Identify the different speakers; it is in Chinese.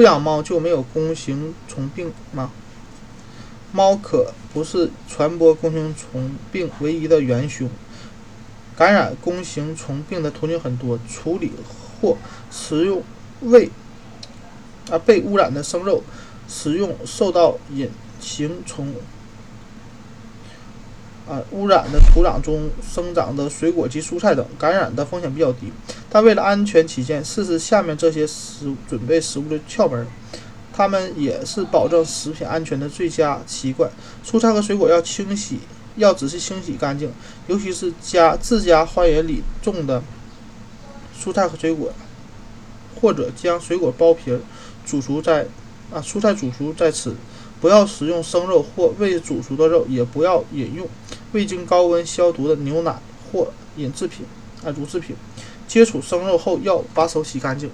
Speaker 1: 不养猫就没有弓形虫病吗？猫可不是传播弓形虫病唯一的元凶。感染弓形虫病的途径很多，处理或食用未啊被污染的生肉，食用受到隐形虫啊污染的土壤中生长的水果及蔬菜等，感染的风险比较低。但为了安全起见，试试下面这些食准备食物的窍门，它们也是保证食品安全的最佳习惯。蔬菜和水果要清洗。要仔细清洗干净，尤其是家自家花园里种的蔬菜和水果，或者将水果剥皮煮熟再啊蔬菜煮熟再吃。不要食用生肉或未煮熟的肉，也不要饮用未经高温消毒的牛奶或饮制品啊乳制品。接触生肉后要把手洗干净。